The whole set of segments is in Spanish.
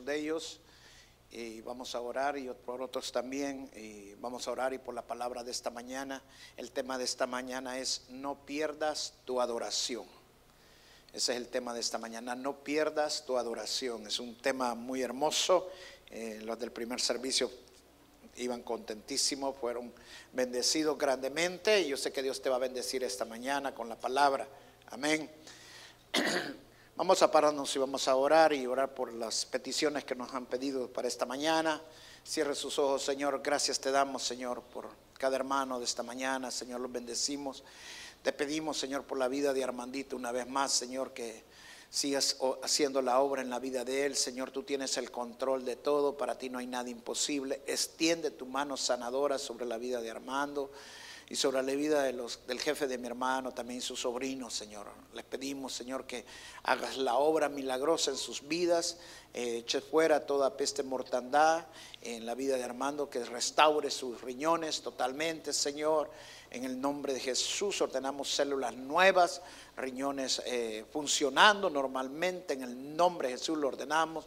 De ellos, y vamos a orar y por otros también, y vamos a orar y por la palabra de esta mañana. El tema de esta mañana es no pierdas tu adoración. Ese es el tema de esta mañana, no pierdas tu adoración. Es un tema muy hermoso. Eh, los del primer servicio iban contentísimos, fueron bendecidos grandemente yo sé que Dios te va a bendecir esta mañana con la palabra. Amén. Vamos a pararnos y vamos a orar y orar por las peticiones que nos han pedido para esta mañana. Cierre sus ojos, Señor. Gracias te damos, Señor, por cada hermano de esta mañana. Señor, los bendecimos. Te pedimos, Señor, por la vida de Armandito una vez más, Señor, que sigas haciendo la obra en la vida de él. Señor, tú tienes el control de todo. Para ti no hay nada imposible. Extiende tu mano sanadora sobre la vida de Armando y sobre la vida de los, del jefe de mi hermano, también sus sobrinos, Señor. Les pedimos, Señor, que hagas la obra milagrosa en sus vidas, eh, eche fuera toda peste mortandad en la vida de Armando, que restaure sus riñones totalmente, Señor. En el nombre de Jesús ordenamos células nuevas, riñones eh, funcionando normalmente, en el nombre de Jesús lo ordenamos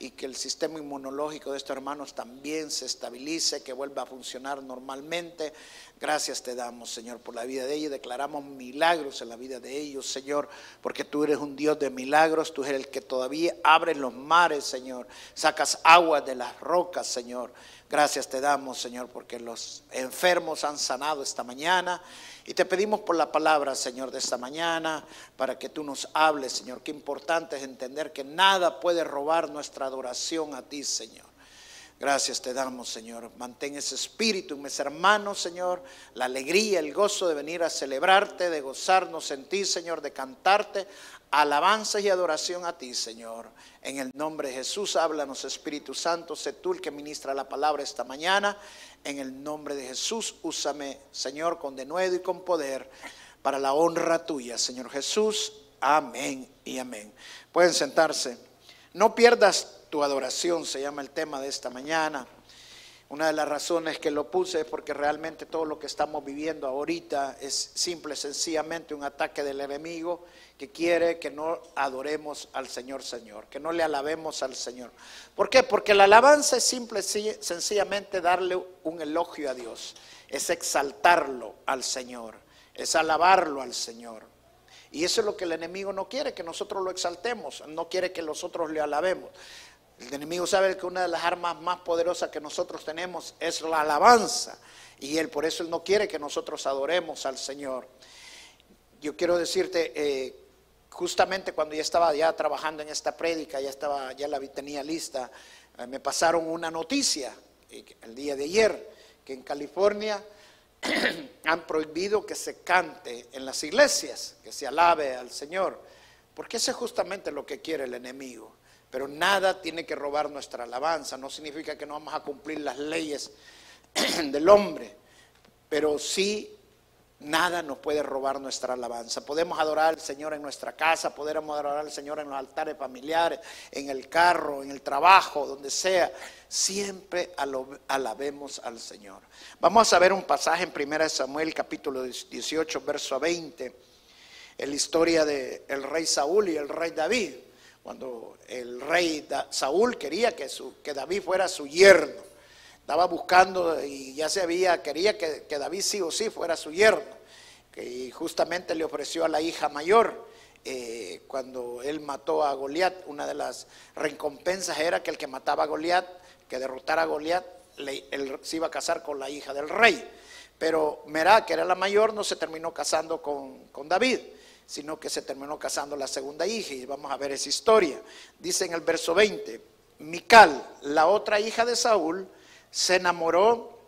y que el sistema inmunológico de estos hermanos también se estabilice, que vuelva a funcionar normalmente. Gracias te damos, Señor, por la vida de ellos. Declaramos milagros en la vida de ellos, Señor, porque tú eres un Dios de milagros. Tú eres el que todavía abre los mares, Señor. Sacas agua de las rocas, Señor. Gracias te damos, Señor, porque los enfermos han sanado esta mañana. Y te pedimos por la palabra, Señor, de esta mañana, para que tú nos hables, Señor. Qué importante es entender que nada puede robar nuestra adoración a ti, Señor. Gracias te damos, Señor. Mantén ese espíritu mis hermanos, Señor. La alegría, el gozo de venir a celebrarte, de gozarnos en ti, Señor, de cantarte alabanza y adoración a ti, Señor. En el nombre de Jesús, háblanos, Espíritu Santo. Sé tú el que ministra la palabra esta mañana. En el nombre de Jesús, úsame, Señor, con denuedo y con poder para la honra tuya, Señor Jesús. Amén y amén. Pueden sentarse. No pierdas tu adoración, se llama el tema de esta mañana. Una de las razones que lo puse es porque realmente todo lo que estamos viviendo ahorita es simple, sencillamente un ataque del enemigo que quiere que no adoremos al Señor Señor, que no le alabemos al Señor. ¿Por qué? Porque la alabanza es simple, sencillamente darle un elogio a Dios, es exaltarlo al Señor, es alabarlo al Señor. Y eso es lo que el enemigo no quiere, que nosotros lo exaltemos, no quiere que nosotros le alabemos. El enemigo sabe que una de las armas más poderosas que nosotros tenemos es la alabanza. Y él por eso no quiere que nosotros adoremos al Señor. Yo quiero decirte, eh, justamente cuando ya estaba ya trabajando en esta prédica, ya estaba, ya la tenía lista, eh, me pasaron una noticia el día de ayer que en California han prohibido que se cante en las iglesias, que se alabe al Señor, porque eso es justamente lo que quiere el enemigo. Pero nada tiene que robar nuestra alabanza. No significa que no vamos a cumplir las leyes del hombre, pero sí nada nos puede robar nuestra alabanza. Podemos adorar al Señor en nuestra casa, podemos adorar al Señor en los altares familiares, en el carro, en el trabajo, donde sea. Siempre alabemos al Señor. Vamos a ver un pasaje en 1 Samuel capítulo 18, verso 20, en la historia del rey Saúl y el rey David cuando el rey Saúl quería que, David fuera su yerno. Estaba buscando y ya se había, quería que, David sí o sí fuera su yerno. Y justamente le ofreció a la hija mayor. eh, cuando él mató a Goliat, una de las recompensas era que el que mataba a Goliat, que derrotara a Goliat, él se iba a casar con la hija del rey. Pero Merá, que era la mayor, no se terminó casando con David, sino que se terminó casando la segunda hija. Y vamos a ver esa historia. Dice en el verso 20, Mical, la otra hija de Saúl, se enamoró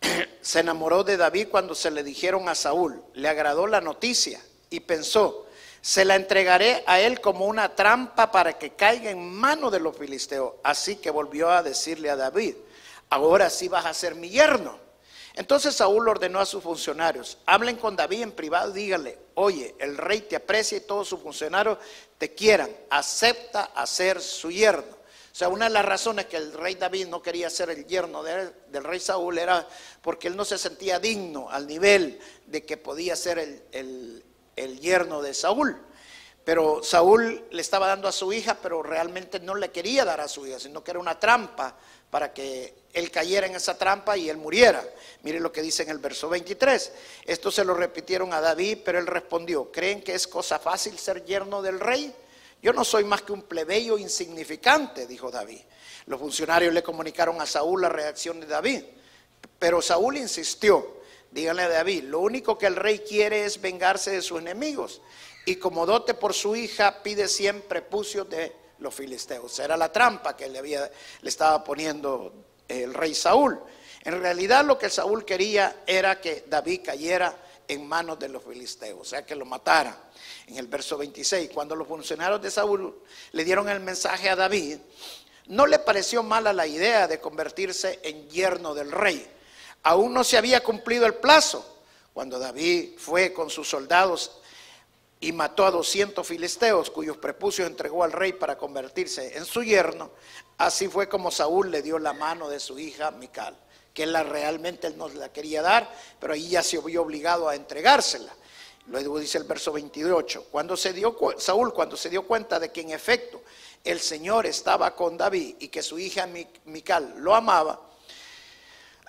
se enamoró de David cuando se le dijeron a Saúl, le agradó la noticia y pensó, se la entregaré a él como una trampa para que caiga en mano de los filisteos. Así que volvió a decirle a David, ahora sí vas a ser mi yerno. Entonces Saúl ordenó a sus funcionarios, hablen con David en privado y díganle, oye, el rey te aprecia y todos sus funcionarios te quieran, acepta a ser su yerno. O sea, una de las razones que el rey David no quería ser el yerno del rey Saúl era porque él no se sentía digno al nivel de que podía ser el, el yerno de Saúl. Pero Saúl le estaba dando a su hija, pero realmente no le quería dar a su hija, sino que era una trampa para que él cayera en esa trampa y él muriera. Mire lo que dice en el verso 23. Esto se lo repitieron a David, pero él respondió, ¿creen que es cosa fácil ser yerno del rey? Yo no soy más que un plebeyo insignificante, dijo David. Los funcionarios le comunicaron a Saúl la reacción de David, pero Saúl insistió, díganle a David, lo único que el rey quiere es vengarse de sus enemigos y como dote por su hija pide siempre prepucios de los filisteos. Era la trampa que le, había, le estaba poniendo el rey Saúl. En realidad lo que Saúl quería era que David cayera en manos de los filisteos, o sea, que lo matara. En el verso 26, cuando los funcionarios de Saúl le dieron el mensaje a David, no le pareció mala la idea de convertirse en yerno del rey. Aún no se había cumplido el plazo. Cuando David fue con sus soldados y mató a 200 filisteos cuyos prepucios entregó al rey para convertirse en su yerno, así fue como Saúl le dio la mano de su hija Mical que la realmente él no la quería dar, pero ahí ya se vio obligado a entregársela. Luego dice el verso 28, cuando se dio Saúl cuando se dio cuenta de que en efecto el Señor estaba con David y que su hija Mical lo amaba,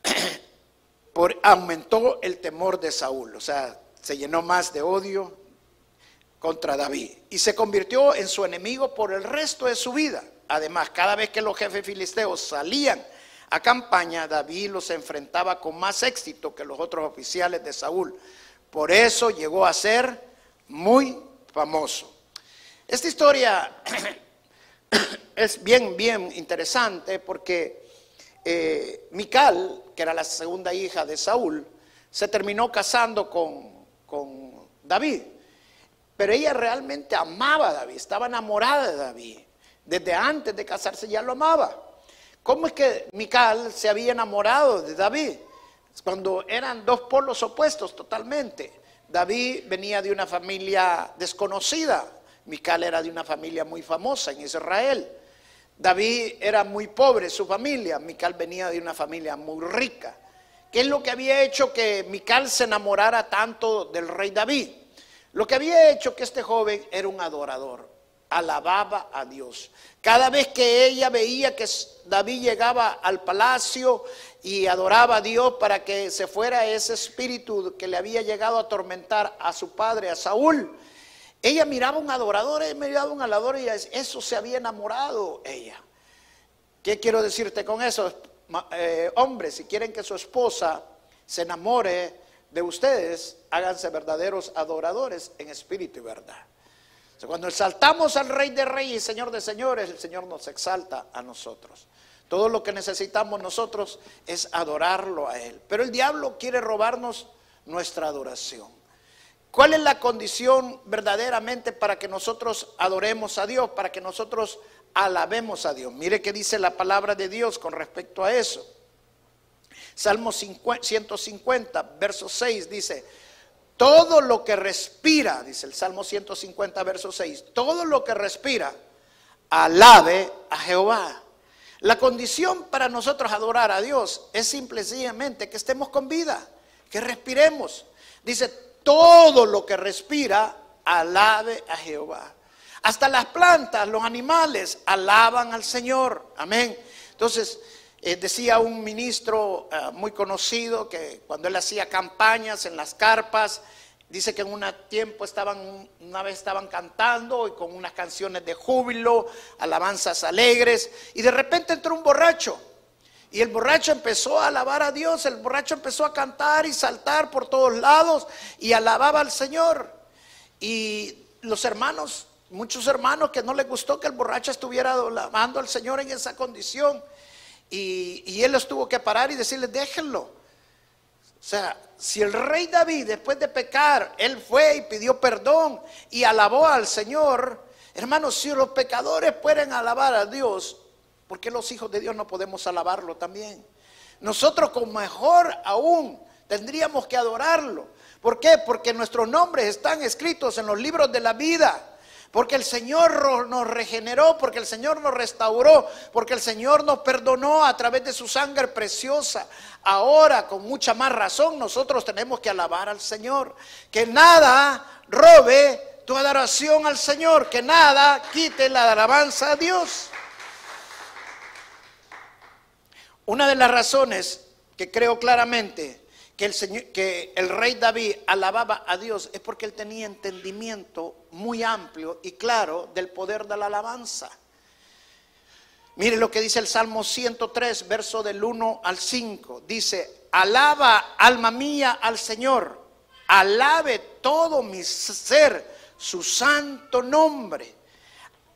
por, aumentó el temor de Saúl, o sea, se llenó más de odio contra David y se convirtió en su enemigo por el resto de su vida. Además, cada vez que los jefes filisteos salían a campaña, David los enfrentaba con más éxito que los otros oficiales de Saúl. Por eso llegó a ser muy famoso. Esta historia es bien, bien interesante porque eh, Mical, que era la segunda hija de Saúl, se terminó casando con, con David. Pero ella realmente amaba a David, estaba enamorada de David. Desde antes de casarse ya lo amaba. ¿Cómo es que Mical se había enamorado de David? Cuando eran dos polos opuestos totalmente. David venía de una familia desconocida. Mical era de una familia muy famosa en Israel. David era muy pobre, su familia. Mical venía de una familia muy rica. ¿Qué es lo que había hecho que Mical se enamorara tanto del rey David? Lo que había hecho que este joven era un adorador alababa a Dios. Cada vez que ella veía que David llegaba al palacio y adoraba a Dios para que se fuera ese espíritu que le había llegado a atormentar a su padre, a Saúl, ella miraba a un adorador, ella miraba a un adorador y eso se había enamorado ella. ¿Qué quiero decirte con eso? Eh, hombres, si quieren que su esposa se enamore de ustedes, háganse verdaderos adoradores en espíritu y verdad cuando exaltamos al Rey de Reyes y Señor de Señores, el Señor nos exalta a nosotros. Todo lo que necesitamos nosotros es adorarlo a Él. Pero el diablo quiere robarnos nuestra adoración. ¿Cuál es la condición verdaderamente para que nosotros adoremos a Dios, para que nosotros alabemos a Dios? Mire qué dice la palabra de Dios con respecto a eso. Salmo 150, verso 6 dice, todo lo que respira, dice el Salmo 150, verso 6, todo lo que respira, alabe a Jehová. La condición para nosotros adorar a Dios es simplemente que estemos con vida, que respiremos. Dice, todo lo que respira, alabe a Jehová. Hasta las plantas, los animales, alaban al Señor. Amén. Entonces, eh, decía un ministro eh, muy conocido que cuando él hacía campañas en las carpas, Dice que en un tiempo estaban, una vez estaban cantando y con unas canciones de júbilo, alabanzas alegres, y de repente entró un borracho. Y el borracho empezó a alabar a Dios, el borracho empezó a cantar y saltar por todos lados y alababa al Señor. Y los hermanos, muchos hermanos que no les gustó que el borracho estuviera alabando al Señor en esa condición. Y, él los tuvo que parar y decirles, déjenlo. O sea, si el rey David, después de pecar, él fue y pidió perdón y alabó al Señor, hermanos, si los pecadores pueden alabar a Dios, ¿por qué los hijos de Dios no podemos alabarlo también? Nosotros con mejor aún tendríamos que adorarlo. ¿Por qué? Porque nuestros nombres están escritos en los libros de la vida. Porque el Señor nos regeneró, porque el Señor nos restauró, porque el Señor nos perdonó a través de su sangre preciosa. Ahora, con mucha más razón, nosotros tenemos que alabar al Señor. Que nada robe tu adoración al Señor, que nada quite la alabanza a Dios. Una de las razones que creo claramente que el, Señor, que el rey David alababa a Dios es porque él tenía entendimiento muy amplio y claro del poder de la alabanza. Mire lo que dice el Salmo 103, verso del 1 al 5. Dice, alaba alma mía al Señor, alabe todo mi ser su santo nombre.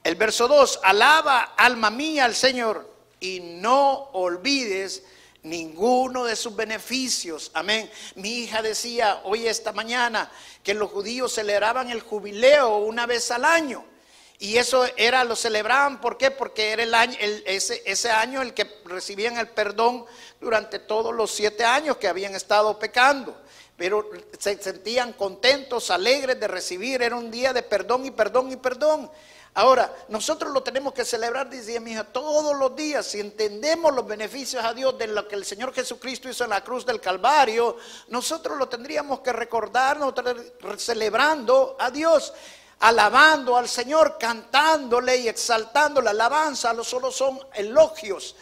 El verso 2, alaba alma mía al Señor y no olvides ninguno de sus beneficios. Amén. Mi hija decía hoy esta mañana que los judíos celebraban el jubileo una vez al año. Y eso era, lo celebraban, ¿por qué? Porque era el año, ese, ese año el que recibían el perdón durante todos los siete años que habían estado pecando. Pero se sentían contentos, alegres de recibir, era un día de perdón y perdón y perdón. Ahora, nosotros lo tenemos que celebrar, dice mi hija, todos los días. Si entendemos los beneficios a Dios de lo que el Señor Jesucristo hizo en la cruz del Calvario, nosotros lo tendríamos que recordar, celebrando a Dios, alabando al Señor, cantándole y exaltando. La alabanza solo son elogios.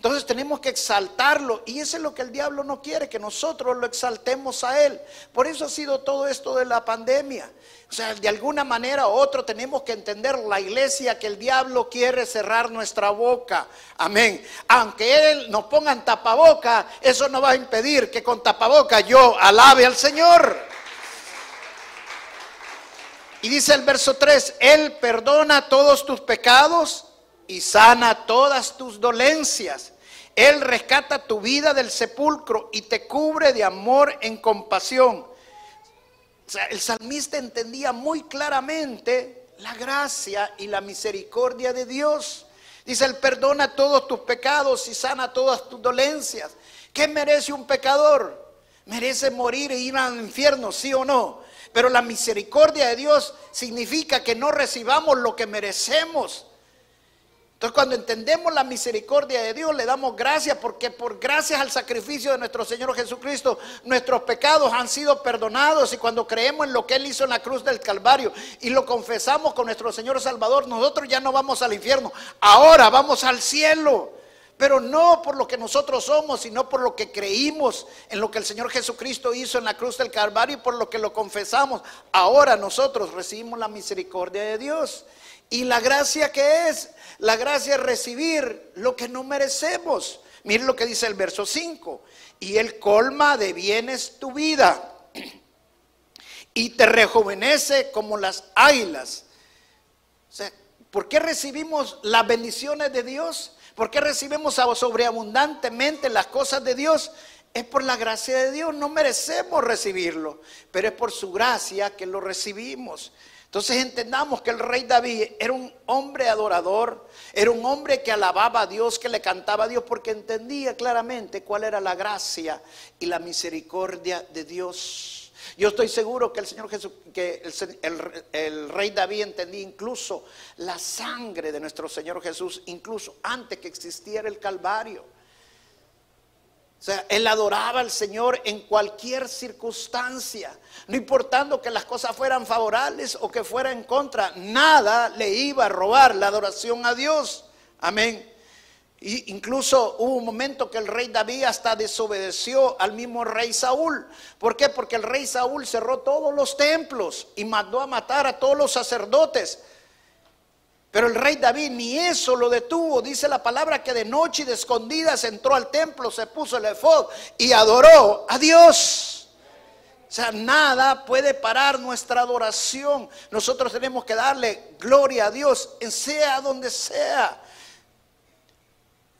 Entonces tenemos que exaltarlo y eso es lo que el diablo no quiere, que nosotros lo exaltemos a él. Por eso ha sido todo esto de la pandemia. O sea, de alguna manera u otra tenemos que entender la iglesia que el diablo quiere cerrar nuestra boca. Amén. Aunque él nos ponga en tapaboca, eso no va a impedir que con tapaboca yo alabe al Señor. Y dice el verso 3, Él perdona todos tus pecados y sana todas tus dolencias. Él rescata tu vida del sepulcro y te cubre de amor en compasión el salmista entendía muy claramente la gracia y la misericordia de Dios. Dice, Él perdona todos tus pecados y sana todas tus dolencias. ¿Qué merece un pecador? Merece morir e ir al infierno, sí o no. Pero la misericordia de Dios significa que no recibamos lo que merecemos. Entonces cuando entendemos la misericordia de Dios, le damos gracias porque por gracias al sacrificio de nuestro Señor Jesucristo, nuestros pecados han sido perdonados y cuando creemos en lo que Él hizo en la cruz del Calvario y lo confesamos con nuestro Señor Salvador, nosotros ya no vamos al infierno, ahora vamos al cielo. Pero no por lo que nosotros somos, sino por lo que creímos en lo que el Señor Jesucristo hizo en la cruz del Calvario y por lo que lo confesamos. Ahora nosotros recibimos la misericordia de Dios. Y la gracia que es, la gracia es recibir lo que no merecemos. Miren lo que dice el verso 5. Y Él colma de bienes tu vida y te rejuvenece como las águilas. ¿por qué recibimos las bendiciones de Dios? ¿Por qué recibimos sobreabundantemente las cosas de Dios? Es por la gracia de Dios, no merecemos recibirlo, pero es por su gracia que lo recibimos. Entonces entendamos que el rey David era un hombre adorador, era un hombre que alababa a Dios, que le cantaba a Dios, porque entendía claramente cuál era la gracia y la misericordia de Dios. Yo estoy seguro que el Señor Jesús, que el, el, rey David entendía incluso la sangre de nuestro Señor Jesús, incluso antes que existiera el Calvario. O sea, él adoraba al Señor en cualquier circunstancia, no importando que las cosas fueran favorables o que fueran en contra, nada le iba a robar la adoración a Dios. Amén. Y incluso hubo un momento que el rey David hasta desobedeció al mismo rey Saúl. ¿Por qué? Porque el rey Saúl cerró todos los templos y mandó a matar a todos los sacerdotes. Pero el rey David ni eso lo detuvo. Dice la palabra que de noche y de escondidas entró al templo, se puso el efod y adoró a Dios. O sea, nada puede parar nuestra adoración. Nosotros tenemos que darle gloria a Dios, en sea donde sea.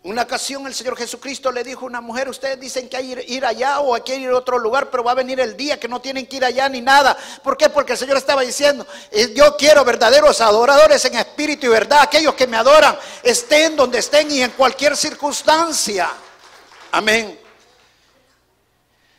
Una ocasión el Señor Jesucristo le dijo a una mujer, ustedes dicen que hay que ir allá o hay que ir a otro lugar, pero va a venir el día que no tienen que ir allá ni nada. ¿Por qué? Porque el Señor estaba diciendo, eh, yo quiero verdaderos adoradores en espíritu y verdad, aquellos que me adoran, estén donde estén y en cualquier circunstancia. Amén.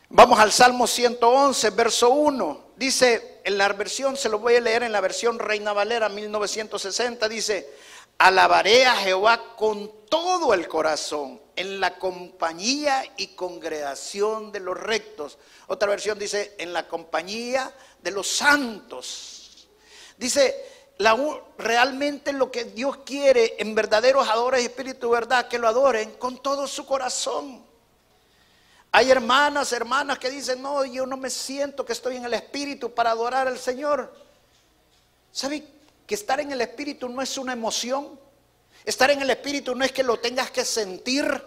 Vamos al Salmo 111, verso 1. Dice, en la versión, se lo voy a leer en la versión Reina Valera 1960, dice, alabaré a Jehová con todo el corazón, en la compañía y congregación de los rectos. Otra versión dice, en la compañía de los santos. Dice, la, realmente lo que Dios quiere en verdaderos adoradores y espíritu verdad, que lo adoren con todo su corazón. Hay hermanas, hermanas que dicen, no, yo no me siento que estoy en el espíritu para adorar al Señor. ¿Sabe que estar en el espíritu no es una emoción? Estar en el Espíritu no es que lo tengas que sentir.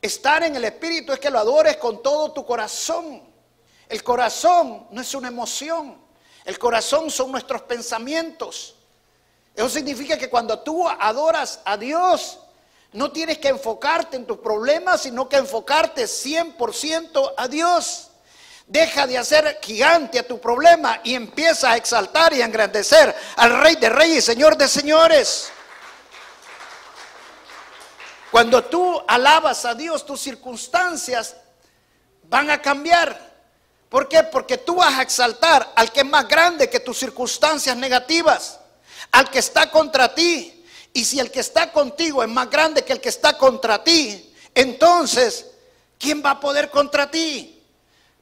Estar en el Espíritu es que lo adores con todo tu corazón. El corazón no es una emoción. El corazón son nuestros pensamientos. Eso significa que cuando tú adoras a Dios, no tienes que enfocarte en tus problemas, sino que enfocarte 100% a Dios. Deja de hacer gigante a tu problema y empieza a exaltar y a engrandecer al Rey de Reyes y Señor de Señores. Cuando tú alabas a Dios, tus circunstancias van a cambiar. ¿Por qué? Porque tú vas a exaltar al que es más grande que tus circunstancias negativas, al que está contra ti. Y si el que está contigo es más grande que el que está contra ti, entonces, ¿quién va a poder contra ti?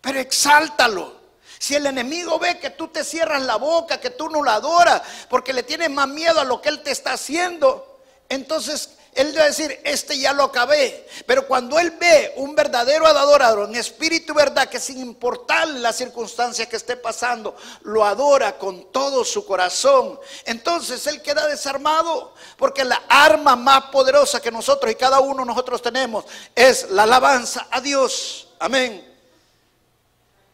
Pero exáltalo. Si el enemigo ve que tú te cierras la boca, que tú no lo adoras, porque le tienes más miedo a lo que él te está haciendo, entonces él debe decir, este ya lo acabé. Pero cuando él ve un verdadero adorador en espíritu y verdad, que sin importar las circunstancias que esté pasando, lo adora con todo su corazón, entonces él queda desarmado. Porque la arma más poderosa que nosotros y cada uno de nosotros tenemos es la alabanza a Dios. Amén.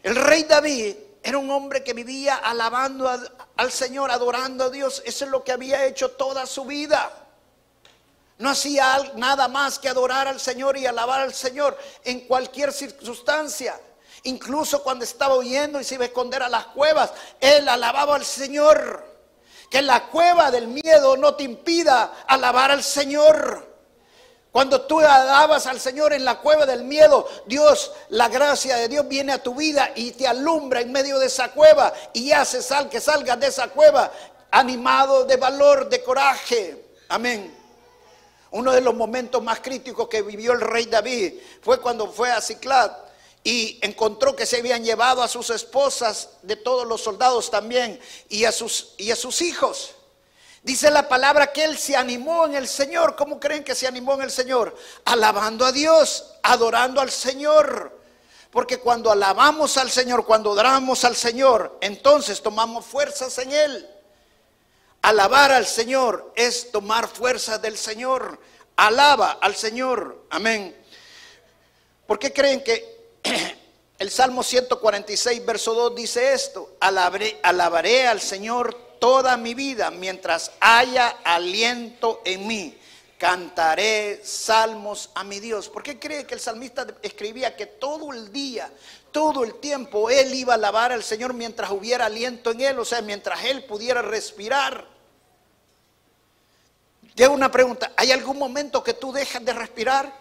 El rey David era un hombre que vivía alabando al Señor, adorando a Dios. Eso es lo que había hecho toda su vida. No hacía nada más que adorar al Señor y alabar al Señor en cualquier circunstancia. Incluso cuando estaba huyendo y se iba a esconder a las cuevas, él alababa al Señor. Que la cueva del miedo no te impida alabar al Señor. Cuando tú alabas al Señor en la cueva del miedo, Dios, la gracia de Dios viene a tu vida y te alumbra en medio de esa cueva y hace sal que salgas de esa cueva animado de valor, de coraje. Amén. Uno de los momentos más críticos que vivió el rey David fue cuando fue a Ciclad y encontró que se habían llevado a sus esposas de todos los soldados también y a sus, y a sus hijos. Dice la palabra que él se animó en el Señor. ¿Cómo creen que se animó en el Señor? Alabando a Dios, adorando al Señor. Porque cuando alabamos al Señor, cuando adoramos al Señor, entonces tomamos fuerzas en Él. Alabar al Señor es tomar fuerza del Señor. Alaba al Señor. Amén. ¿Por qué creen que el Salmo 146, verso 2 dice esto? Alabaré, alabaré al Señor toda mi vida mientras haya aliento en mí. Cantaré salmos a mi Dios. ¿Por qué cree que el salmista escribía que todo el día, todo el tiempo él iba a alabar al Señor mientras hubiera aliento en él? O sea, mientras él pudiera respirar. Llega una pregunta, ¿hay algún momento que tú dejas de respirar?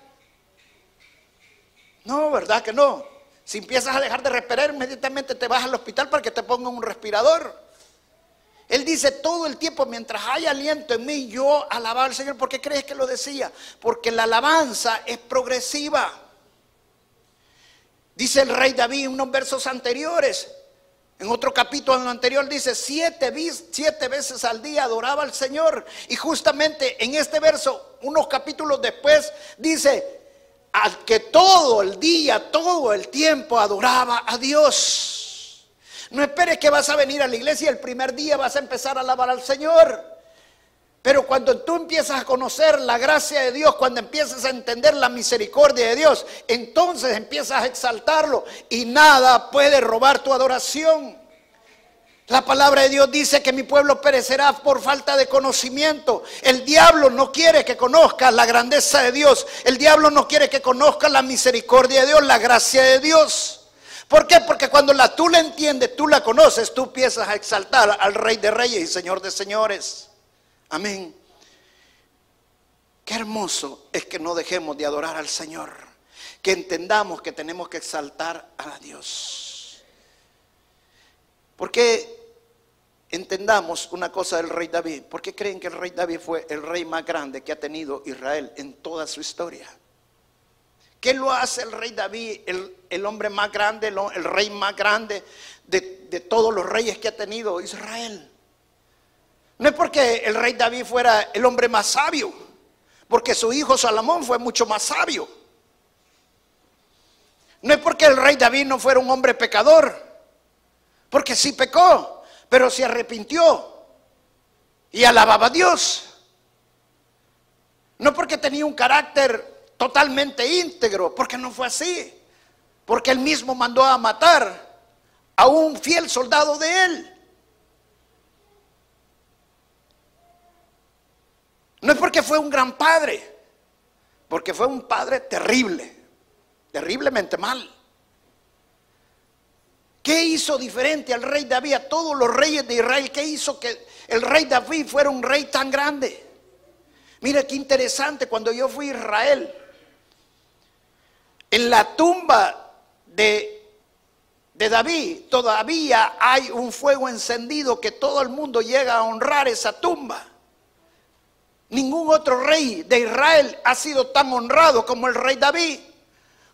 No, ¿verdad que no? Si empiezas a dejar de respirar, inmediatamente te vas al hospital para que te pongan un respirador. Él dice todo el tiempo, mientras hay aliento en mí, yo alabar al Señor. ¿Por qué crees que lo decía? Porque la alabanza es progresiva. Dice el rey David en unos versos anteriores, en otro capítulo anterior dice, siete, siete veces al día adoraba al Señor. Y justamente en este verso unos capítulos después, dice, al que todo el día, todo el tiempo adoraba a Dios. No esperes que vas a venir a la iglesia y el primer día vas a empezar a alabar al Señor. Pero cuando tú empiezas a conocer la gracia de Dios, cuando empiezas a entender la misericordia de Dios, entonces empiezas a exaltarlo y nada puede robar tu adoración. La palabra de Dios dice que mi pueblo perecerá por falta de conocimiento. El diablo no quiere que conozcas la grandeza de Dios. El diablo no quiere que conozcas la misericordia de Dios, la gracia de Dios. ¿Por qué? Porque cuando la, tú la entiendes, tú la conoces, tú empiezas a exaltar al Rey de Reyes y Señor de Señores. Amén. Qué hermoso es que no dejemos de adorar al Señor. Que entendamos que tenemos que exaltar a Dios. Porque entendamos una cosa del rey David. ¿Por qué creen que el rey David fue el rey más grande que ha tenido Israel en toda su historia? ¿Qué lo hace el rey David, el, hombre más grande, el, rey más grande de, de, todos los reyes que ha tenido Israel? No es porque el rey David fuera el hombre más sabio, porque su hijo Salomón fue mucho más sabio. No es porque el rey David no fuera un hombre pecador, porque sí pecó, pero se arrepintió y alababa a Dios. No porque tenía un carácter totalmente íntegro, porque no fue así, porque él mismo mandó a matar a un fiel soldado de él. No es porque fue un gran padre, porque fue un padre terrible, terriblemente mal. ¿Qué hizo diferente al rey David, a todos los reyes de Israel? ¿Qué hizo que el rey David fuera un rey tan grande? Mira qué interesante, cuando yo fui a Israel, en la tumba de, de David todavía hay un fuego encendido que todo el mundo llega a honrar esa tumba. Ningún otro rey de Israel ha sido tan honrado como el rey David.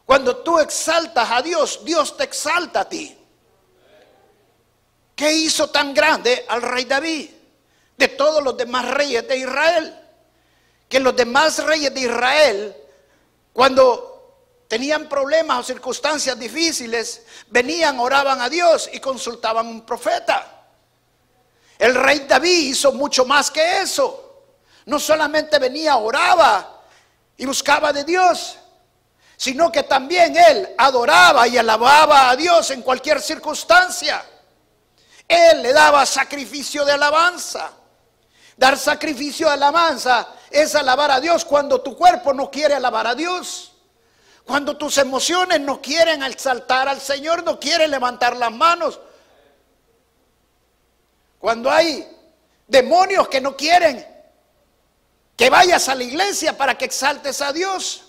Cuando tú exaltas a Dios, Dios te exalta a ti. ¿Qué hizo tan grande al rey David de todos los demás reyes de Israel? Que los demás reyes de Israel, cuando tenían problemas o circunstancias difíciles, venían, oraban a Dios y consultaban a un profeta. El rey David hizo mucho más que eso. No solamente venía, oraba y buscaba de Dios, sino que también él adoraba y alababa a Dios en cualquier circunstancia. Él le daba sacrificio de alabanza. Dar sacrificio de alabanza es alabar a Dios cuando tu cuerpo no quiere alabar a Dios. Cuando tus emociones no quieren exaltar al Señor, no quieren levantar las manos. Cuando hay demonios que no quieren que vayas a la iglesia para que exaltes a Dios.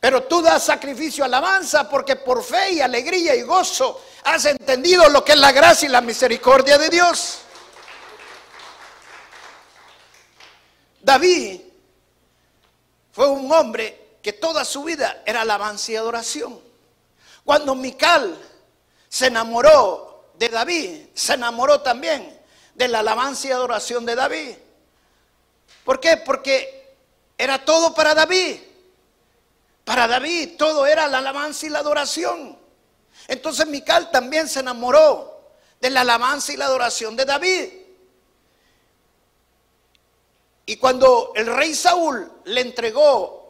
Pero tú das sacrificio alabanza porque por fe y alegría y gozo has entendido lo que es la gracia y la misericordia de Dios. David fue un hombre que toda su vida era alabanza y adoración. Cuando Mical se enamoró de David, se enamoró también de la alabanza y adoración de David. ¿Por qué? Porque era todo para David. Para David todo era la alabanza y la adoración. Entonces Mical también se enamoró de la alabanza y la adoración de David. Y cuando el rey Saúl le entregó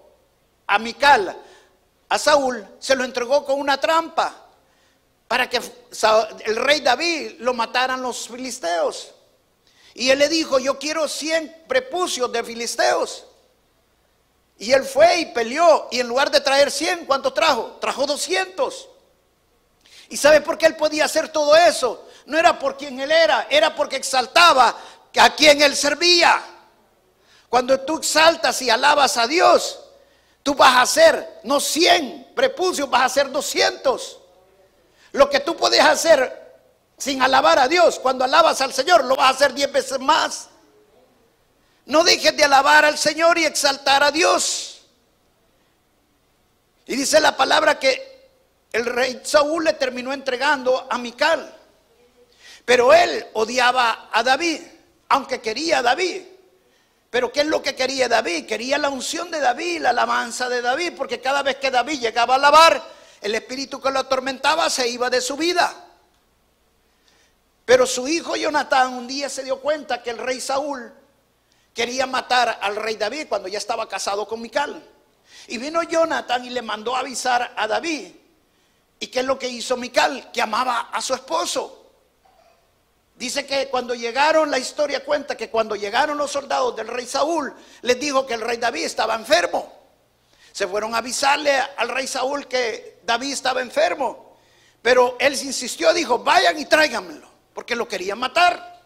a Mical, a Saúl, se lo entregó con una trampa para que el rey David lo mataran los filisteos. Y él le dijo, yo quiero 100 prepucios de filisteos. Y él fue y peleó. Y en lugar de traer 100, ¿cuántos trajo? Trajo 200. ¿Y sabe por qué él podía hacer todo eso? No era por quien él era, era porque exaltaba a quien él servía. Cuando tú exaltas y alabas a Dios, tú vas a hacer no 100 prepucios, vas a hacer 200. Lo que tú puedes hacer sin alabar a Dios, cuando alabas al Señor, lo vas a hacer 10 veces más. No dejes de alabar al Señor y exaltar a Dios. Y dice la palabra que el rey Saúl le terminó entregando a Mical. Pero él odiaba a David, aunque quería a David. Pero ¿qué es lo que quería David? Quería la unción de David, la alabanza de David, porque cada vez que David llegaba a alabar, el espíritu que lo atormentaba se iba de su vida. Pero su hijo Jonatán un día se dio cuenta que el rey Saúl quería matar al rey David cuando ya estaba casado con Mical. Y vino Jonathan y le mandó avisar a David. ¿Y qué es lo que hizo Mical? Que amaba a su esposo. Dice que cuando llegaron, la historia cuenta que cuando llegaron los soldados del rey Saúl, les dijo que el rey David estaba enfermo. Se fueron a avisarle al rey Saúl que David estaba enfermo. Pero él insistió, dijo, vayan y tráiganmelo, porque lo querían matar.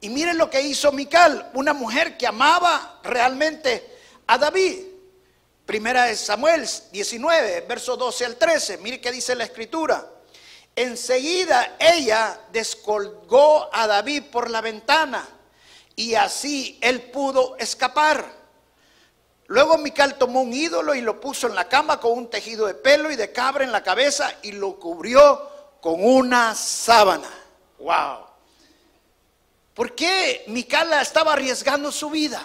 Y miren lo que hizo Mical, una mujer que amaba realmente a David. Primera de Samuel 19, verso 12 al 13. Mire qué dice la escritura. Enseguida ella descolgó a David por la ventana y así él pudo escapar. Luego Mical tomó un ídolo y lo puso en la cama con un tejido de pelo y de cabra en la cabeza y lo cubrió con una sábana. Wow. ¿Por qué Mical estaba arriesgando su vida?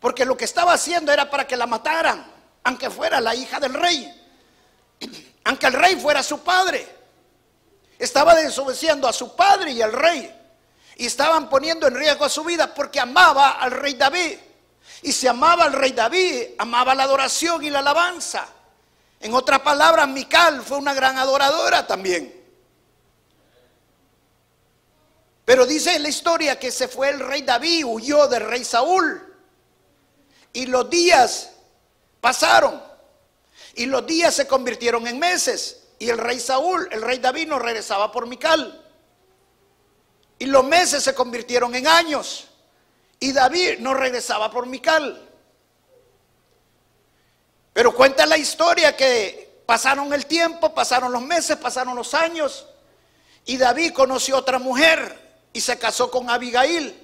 Porque lo que estaba haciendo era para que la mataran, aunque fuera la hija del rey aunque el rey fuera su padre. Estaba desobedeciendo a su padre y al rey. Y estaban poniendo en riesgo a su vida porque amaba al rey David. Y si amaba al rey David, amaba la adoración y la alabanza. En otras palabras, Mical fue una gran adoradora también. Pero dice la historia que se fue el rey David, huyó del rey Saúl. Y los días pasaron. Y los días se convirtieron en meses. Y el rey Saúl, el rey David no regresaba por Mical. Y los meses se convirtieron en años. Y David no regresaba por Mical. Pero cuenta la historia que pasaron el tiempo, pasaron los meses, pasaron los años. Y David conoció a otra mujer y se casó con Abigail.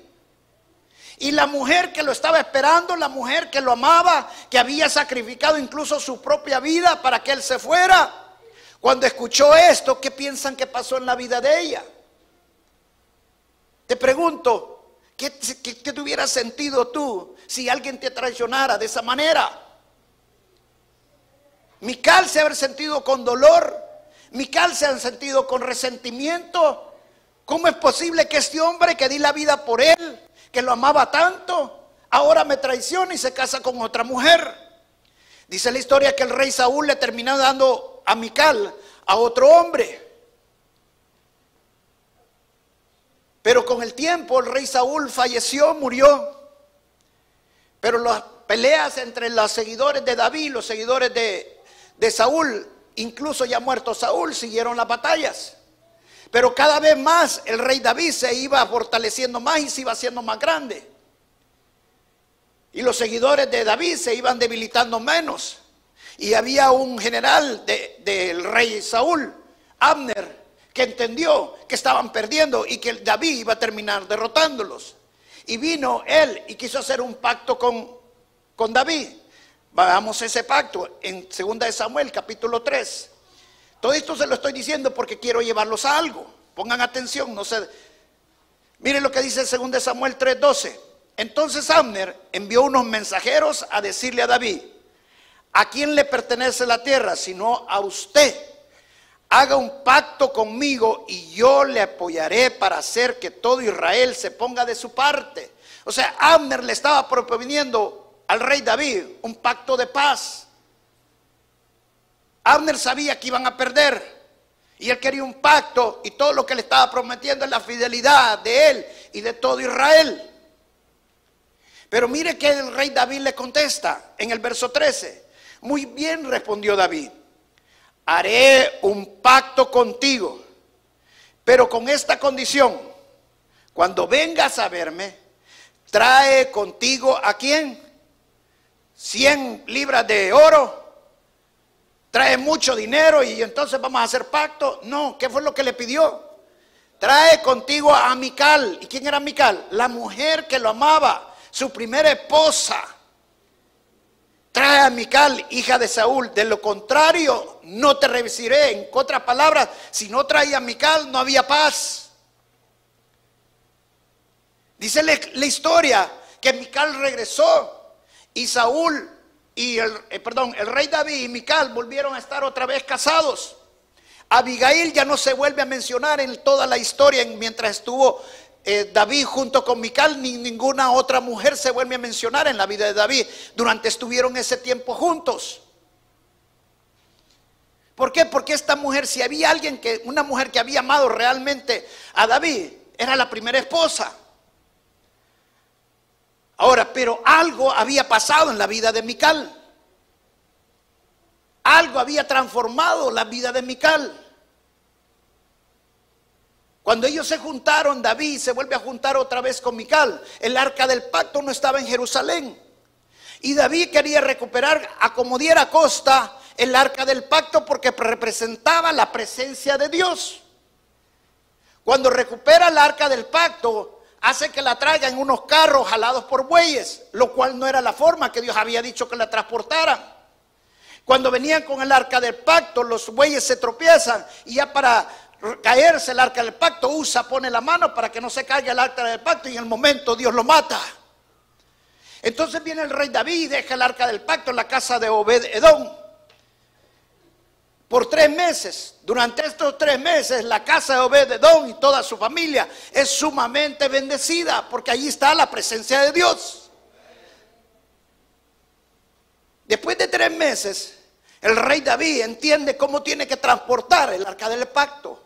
Y la mujer que lo estaba esperando, la mujer que lo amaba, que había sacrificado incluso su propia vida para que él se fuera, cuando escuchó esto, ¿qué piensan que pasó en la vida de ella? Te pregunto, ¿qué, te hubiera sentido tú si alguien te traicionara de esa manera? Mical se ha sentido con dolor, Mical se ha sentido con resentimiento. ¿Cómo es posible que este hombre que di la vida por él, que lo amaba tanto, ahora me traiciona y se casa con otra mujer. Dice la historia que el rey Saúl le terminó dando a Mical a otro hombre. Pero con el tiempo el rey Saúl falleció, murió. Pero las peleas entre los seguidores de David, los seguidores de, de Saúl, incluso ya muerto Saúl, siguieron las batallas. Pero cada vez más el rey David se iba fortaleciendo más y se iba haciendo más grande. Y los seguidores de David se iban debilitando menos. Y había un general del rey Saúl, Abner, que entendió que estaban perdiendo y que David iba a terminar derrotándolos. Y vino él y quiso hacer un pacto con, con David. Vamos a ese pacto en 2 Samuel capítulo 3. Todo esto se lo estoy diciendo porque quiero llevarlos a algo. Pongan atención, no sé. Miren lo que dice el 2 Samuel 3:12. Entonces Abner envió unos mensajeros a decirle a David, ¿a quién le pertenece la tierra sino a usted? Haga un pacto conmigo y yo le apoyaré para hacer que todo Israel se ponga de su parte. O sea, Abner le estaba proponiendo al rey David un pacto de paz. Abner sabía que iban a perder. Y él quería un pacto y todo lo que le estaba prometiendo es la fidelidad de él y de todo Israel. Pero mire que el rey David le contesta en el verso 13. Muy bien respondió David. Haré un pacto contigo, pero con esta condición. Cuando vengas a verme, trae contigo a quién? 100 libras de oro trae mucho dinero y entonces vamos a hacer pacto. No, ¿qué fue lo que le pidió? Trae contigo a Mical. ¿Y quién era Mical? La mujer que lo amaba, su primera esposa. Trae a Mical, hija de Saúl. De lo contrario, no te revisiré. En otras palabras, si no traía a Mical, no había paz. Dice la, la historia que Mical regresó y Saúl y el, eh, perdón, el rey David y Mical volvieron a estar otra vez casados. Abigail ya no se vuelve a mencionar en toda la historia mientras estuvo eh, David junto con Mical, ni ninguna otra mujer se vuelve a mencionar en la vida de David durante estuvieron ese tiempo juntos. ¿Por qué? Porque esta mujer, si había alguien que, una mujer que había amado realmente a David, era la primera esposa. Ahora, pero algo había pasado en la vida de Mical. Algo había transformado la vida de Mical. Cuando ellos se juntaron, David se vuelve a juntar otra vez con Mical. El arca del pacto no estaba en Jerusalén. Y David quería recuperar a como diera costa el arca del pacto porque representaba la presencia de Dios. Cuando recupera el arca del pacto, hace que la traigan unos carros jalados por bueyes, lo cual no era la forma que Dios había dicho que la transportaran. Cuando venían con el arca del pacto, los bueyes se tropiezan y ya para caerse el arca del pacto, Usa pone la mano para que no se caiga el arca del pacto y en el momento Dios lo mata. Entonces viene el rey David y deja el arca del pacto en la casa de Obed Edom por tres meses. Durante estos tres meses la casa de Obededón y toda su familia es sumamente bendecida porque allí está la presencia de Dios. Después de tres meses, el rey David entiende cómo tiene que transportar el arca del pacto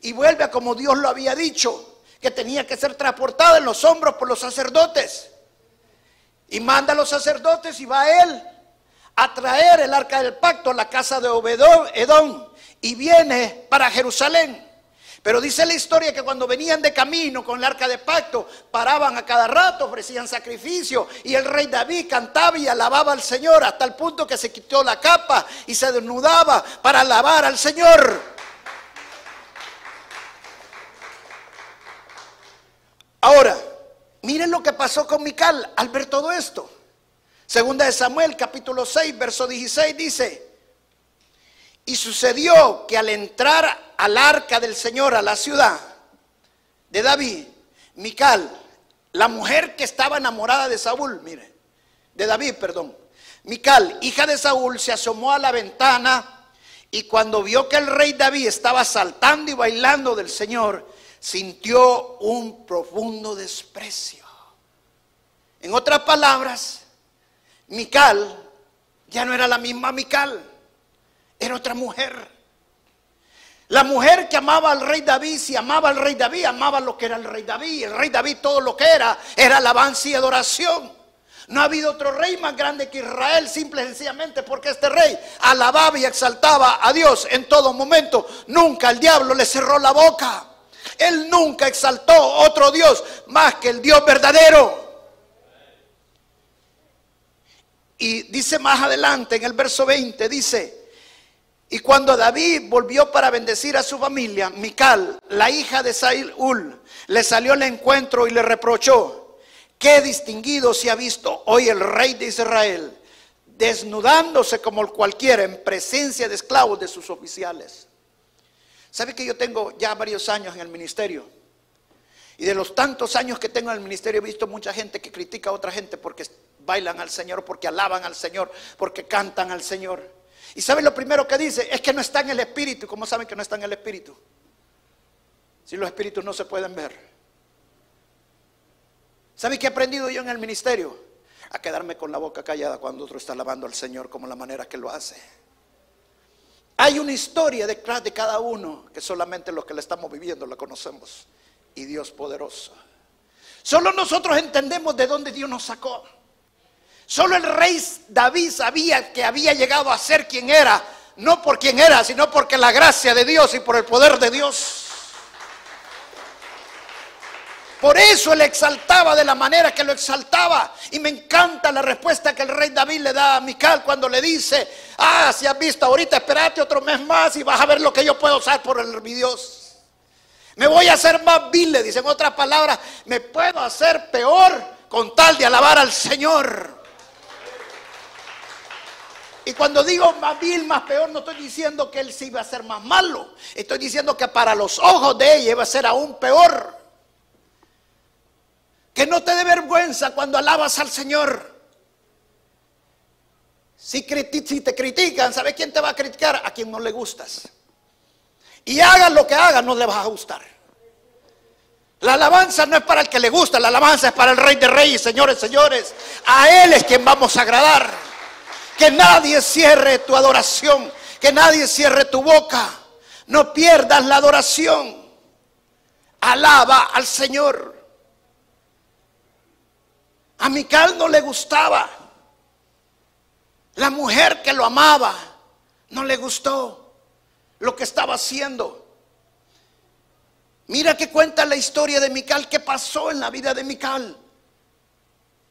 y vuelve a como Dios lo había dicho, que tenía que ser transportada en los hombros por los sacerdotes. Y manda a los sacerdotes y va a él a traer el arca del pacto a la casa de Obedón, y viene para Jerusalén. Pero dice la historia que cuando venían de camino con el arca de pacto, paraban a cada rato, ofrecían sacrificio y el rey David cantaba y alababa al Señor hasta el punto que se quitó la capa y se desnudaba para alabar al Señor. Ahora, miren lo que pasó con Mical al ver todo esto. Segunda de Samuel, capítulo 6, verso 16 dice, y sucedió que al entrar al arca del Señor a la ciudad de David, Mical, la mujer que estaba enamorada de Saúl, mire, de David, perdón, Mical, hija de Saúl, se asomó a la ventana y cuando vio que el rey David estaba saltando y bailando del Señor, sintió un profundo desprecio. En otras palabras, Mical ya no era la misma Mical, era otra mujer. La mujer que amaba al rey David, si amaba al rey David, amaba lo que era el rey David. El rey David todo lo que era era alabanza y adoración. No ha habido otro rey más grande que Israel, simple y sencillamente porque este rey alababa y exaltaba a Dios en todo momento. Nunca el diablo le cerró la boca. Él nunca exaltó otro Dios más que el Dios verdadero. Y dice más adelante en el verso 20, dice, y cuando David volvió para bendecir a su familia, Mical, la hija de Saúl, le salió al encuentro y le reprochó, qué distinguido se ha visto hoy el rey de Israel, desnudándose como cualquiera en presencia de esclavos de sus oficiales. ¿Sabe que yo tengo ya varios años en el ministerio? Y de los tantos años que tengo en el ministerio he visto mucha gente que critica a otra gente porque bailan al Señor, porque alaban al Señor, porque cantan al Señor. Y saben lo primero que dice? Es que no está en el Espíritu. ¿Cómo saben que no está en el Espíritu? Si los espíritus no se pueden ver. ¿Saben qué he aprendido yo en el ministerio? A quedarme con la boca callada cuando otro está alabando al Señor como la manera que lo hace. Hay una historia detrás de cada uno que solamente los que la estamos viviendo la conocemos. Y Dios poderoso. Solo nosotros entendemos de dónde Dios nos sacó. Solo el rey David sabía que había llegado a ser quien era, no por quien era, sino porque la gracia de Dios y por el poder de Dios. Por eso él exaltaba de la manera que lo exaltaba. Y me encanta la respuesta que el rey David le da a Mical cuando le dice, ah, si has visto ahorita, espérate otro mes más y vas a ver lo que yo puedo usar por el, mi Dios. Me voy a hacer más vil, le dice en otras palabras, me puedo hacer peor con tal de alabar al Señor. Y cuando digo más vil, más peor, no estoy diciendo que él sí iba a ser más malo. Estoy diciendo que para los ojos de ella iba a ser aún peor. Que no te dé vergüenza cuando alabas al Señor. Si, te critican, ¿sabes quién te va a criticar? A quien no le gustas. Y hagas lo que hagas, no le vas a gustar. La alabanza no es para el que le gusta, la alabanza es para el Rey de Reyes, señores, señores. A Él es quien vamos a agradar. Que nadie cierre tu adoración, que nadie cierre tu boca. No pierdas la adoración. Alaba al Señor. A Mical no le gustaba. La mujer que lo amaba no le gustó lo que estaba haciendo. Mira que cuenta la historia de Mical, qué pasó en la vida de Mical.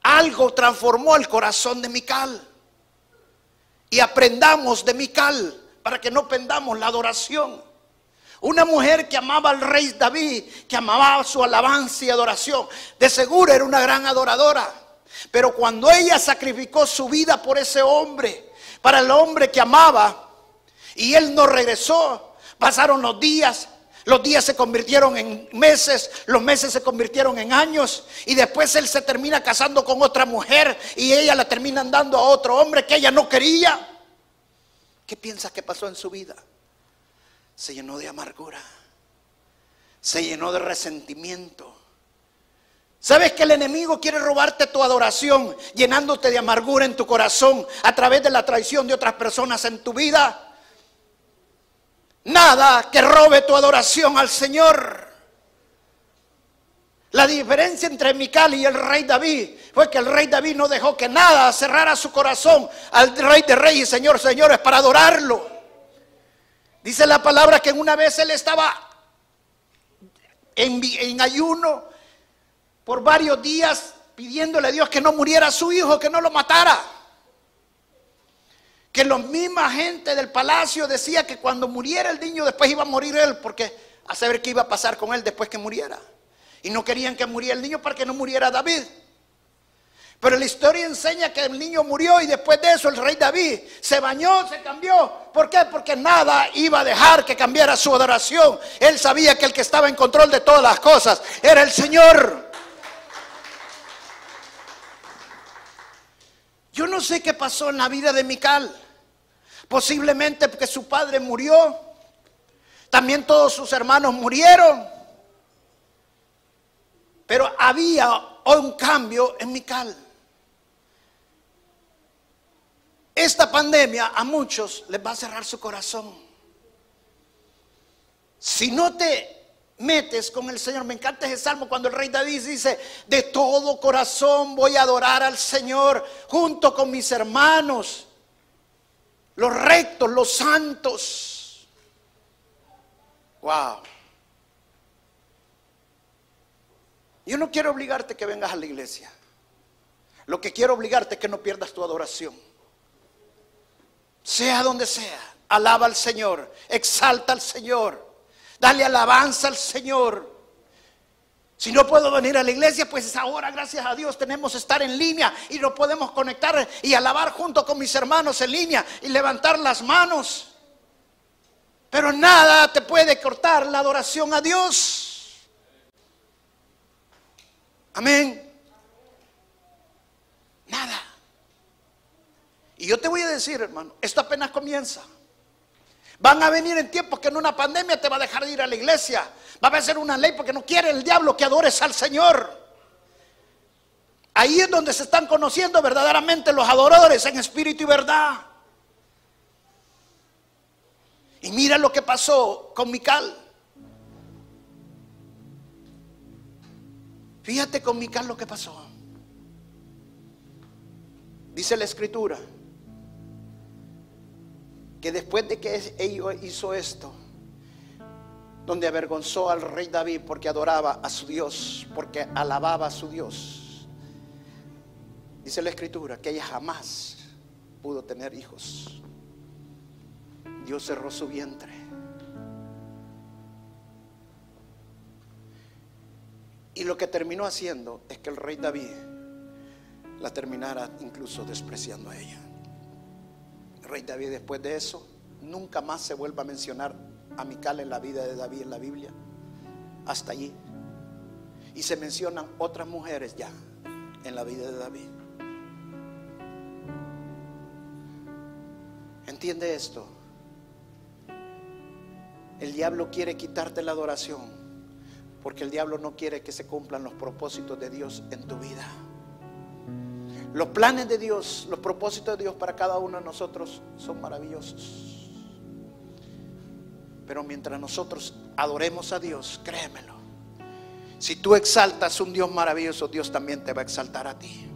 Algo transformó el corazón de Mical. Y aprendamos de Mical para que no pendamos la adoración. Una mujer que amaba al rey David, que amaba su alabanza y adoración, de seguro era una gran adoradora. Pero cuando ella sacrificó su vida por ese hombre, para el hombre que amaba, y él no regresó, pasaron los días, los días se convirtieron en meses, los meses se convirtieron en años y después él se termina casando con otra mujer y ella la termina dando a otro hombre que ella no quería. ¿Qué piensas que pasó en su vida? Se llenó de amargura, se llenó de resentimiento. ¿Sabes que el enemigo quiere robarte tu adoración, llenándote de amargura en tu corazón a través de la traición de otras personas en tu vida? Nada que robe tu adoración al Señor. La diferencia entre Mical y el rey David fue que el rey David no dejó que nada cerrara su corazón al rey de reyes, Señor, señores, para adorarlo. Dice la palabra que una vez él estaba en, en ayuno por varios días pidiéndole a Dios que no muriera su hijo, que no lo matara que la misma gente del palacio decía que cuando muriera el niño después iba a morir él, porque a saber qué iba a pasar con él después que muriera. Y no querían que muriera el niño para que no muriera David. Pero la historia enseña que el niño murió y después de eso el rey David se bañó, se cambió. ¿Por qué? Porque nada iba a dejar que cambiara su adoración. Él sabía que el que estaba en control de todas las cosas era el Señor. Yo no sé qué pasó en la vida de Mical. Posiblemente porque su padre murió. También todos sus hermanos murieron. Pero había un cambio en Mical. Esta pandemia a muchos les va a cerrar su corazón. Si no te metes con el Señor, me encanta ese salmo cuando el rey David dice, de todo corazón voy a adorar al Señor junto con mis hermanos los rectos, los santos. Wow. Yo no quiero obligarte que vengas a la iglesia. Lo que quiero obligarte es que no pierdas tu adoración. Sea donde sea, alaba al Señor, exalta al Señor, dale alabanza al Señor. Si no puedo venir a la iglesia, pues ahora, gracias a Dios, tenemos estar en línea y nos podemos conectar y alabar junto con mis hermanos en línea y levantar las manos. Pero nada te puede cortar la adoración a Dios. Amén. Nada. Y yo te voy a decir, hermano, esto apenas comienza. Van a venir en tiempos que en una pandemia te va a dejar de ir a la iglesia. Va a ser una ley porque no quiere el diablo que adores al Señor. Ahí es donde se están conociendo verdaderamente los adoradores en espíritu y verdad. Y mira lo que pasó con Mical. Fíjate con Mical lo que pasó. Dice la escritura que después de que ella hizo esto, donde avergonzó al rey David porque adoraba a su Dios, porque alababa a su Dios, dice la escritura que ella jamás pudo tener hijos. Dios cerró su vientre. Y lo que terminó haciendo es que el rey David la terminara incluso despreciando a ella rey David después de eso, nunca más se vuelva a mencionar a Mical en la vida de David en la Biblia. Hasta allí. Y se mencionan otras mujeres ya en la vida de David. ¿Entiende esto? El diablo quiere quitarte la adoración porque el diablo no quiere que se cumplan los propósitos de Dios en tu vida. Los planes de Dios, los propósitos de Dios para cada uno de nosotros son maravillosos. Pero mientras nosotros adoremos a Dios, créemelo, si tú exaltas un Dios maravilloso, Dios también te va a exaltar a ti.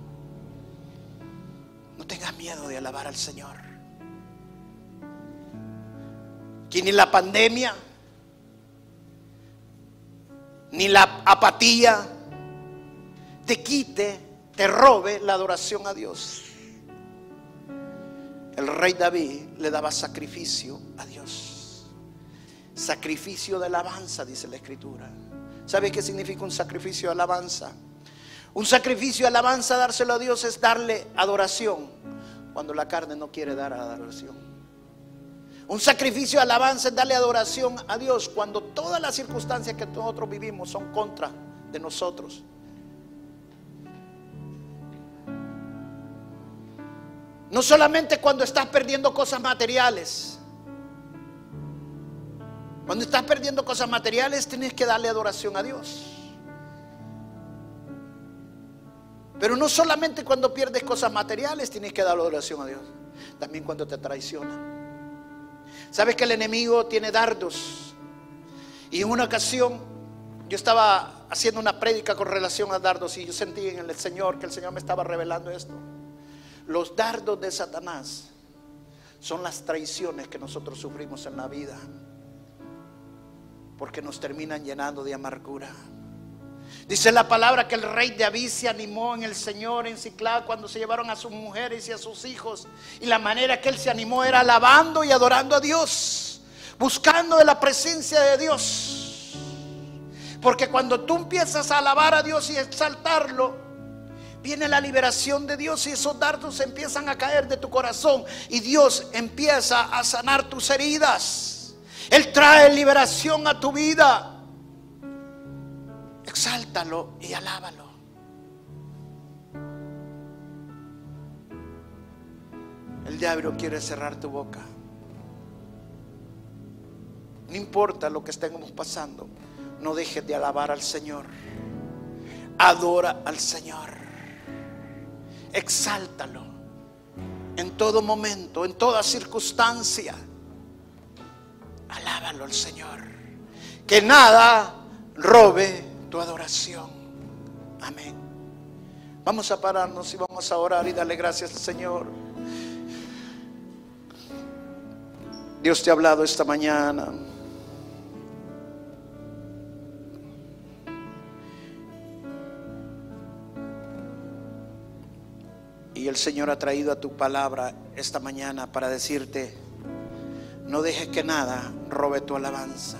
No tengas miedo de alabar al Señor. Que ni la pandemia, ni la apatía te quite te robe la adoración a Dios. El rey David le daba sacrificio a Dios. Sacrificio de alabanza, dice la escritura. ¿Sabe qué significa un sacrificio de alabanza? Un sacrificio de alabanza, dárselo a Dios, es darle adoración cuando la carne no quiere dar adoración. Un sacrificio de alabanza es darle adoración a Dios cuando todas las circunstancias que nosotros vivimos son contra de nosotros. No solamente cuando estás perdiendo cosas materiales. Cuando estás perdiendo cosas materiales tienes que darle adoración a Dios. Pero no solamente cuando pierdes cosas materiales tienes que darle adoración a Dios. También cuando te traicionan. Sabes que el enemigo tiene dardos. Y en una ocasión yo estaba haciendo una prédica con relación a dardos y yo sentí en el Señor que el Señor me estaba revelando esto. Los dardos de Satanás son las traiciones que nosotros sufrimos en la vida, porque nos terminan llenando de amargura. Dice la palabra que el rey de David se animó en el Señor en cuando se llevaron a sus mujeres y a sus hijos. Y la manera que él se animó era alabando y adorando a Dios, buscando de la presencia de Dios. Porque cuando tú empiezas a alabar a Dios y exaltarlo, viene la liberación de Dios y esos dardos empiezan a caer de tu corazón y Dios empieza a sanar tus heridas. Él trae liberación a tu vida. Exáltalo y alábalo. El diablo quiere cerrar tu boca. No importa lo que estemos pasando, no dejes de alabar al Señor. Adora al Señor exáltalo en todo momento, en toda circunstancia. Alábalo al Señor. Que nada robe tu adoración. Amén. Vamos a pararnos y vamos a orar y darle gracias al Señor. Dios te ha hablado esta mañana. Y el Señor ha traído a tu palabra esta mañana para decirte, no dejes que nada robe tu alabanza.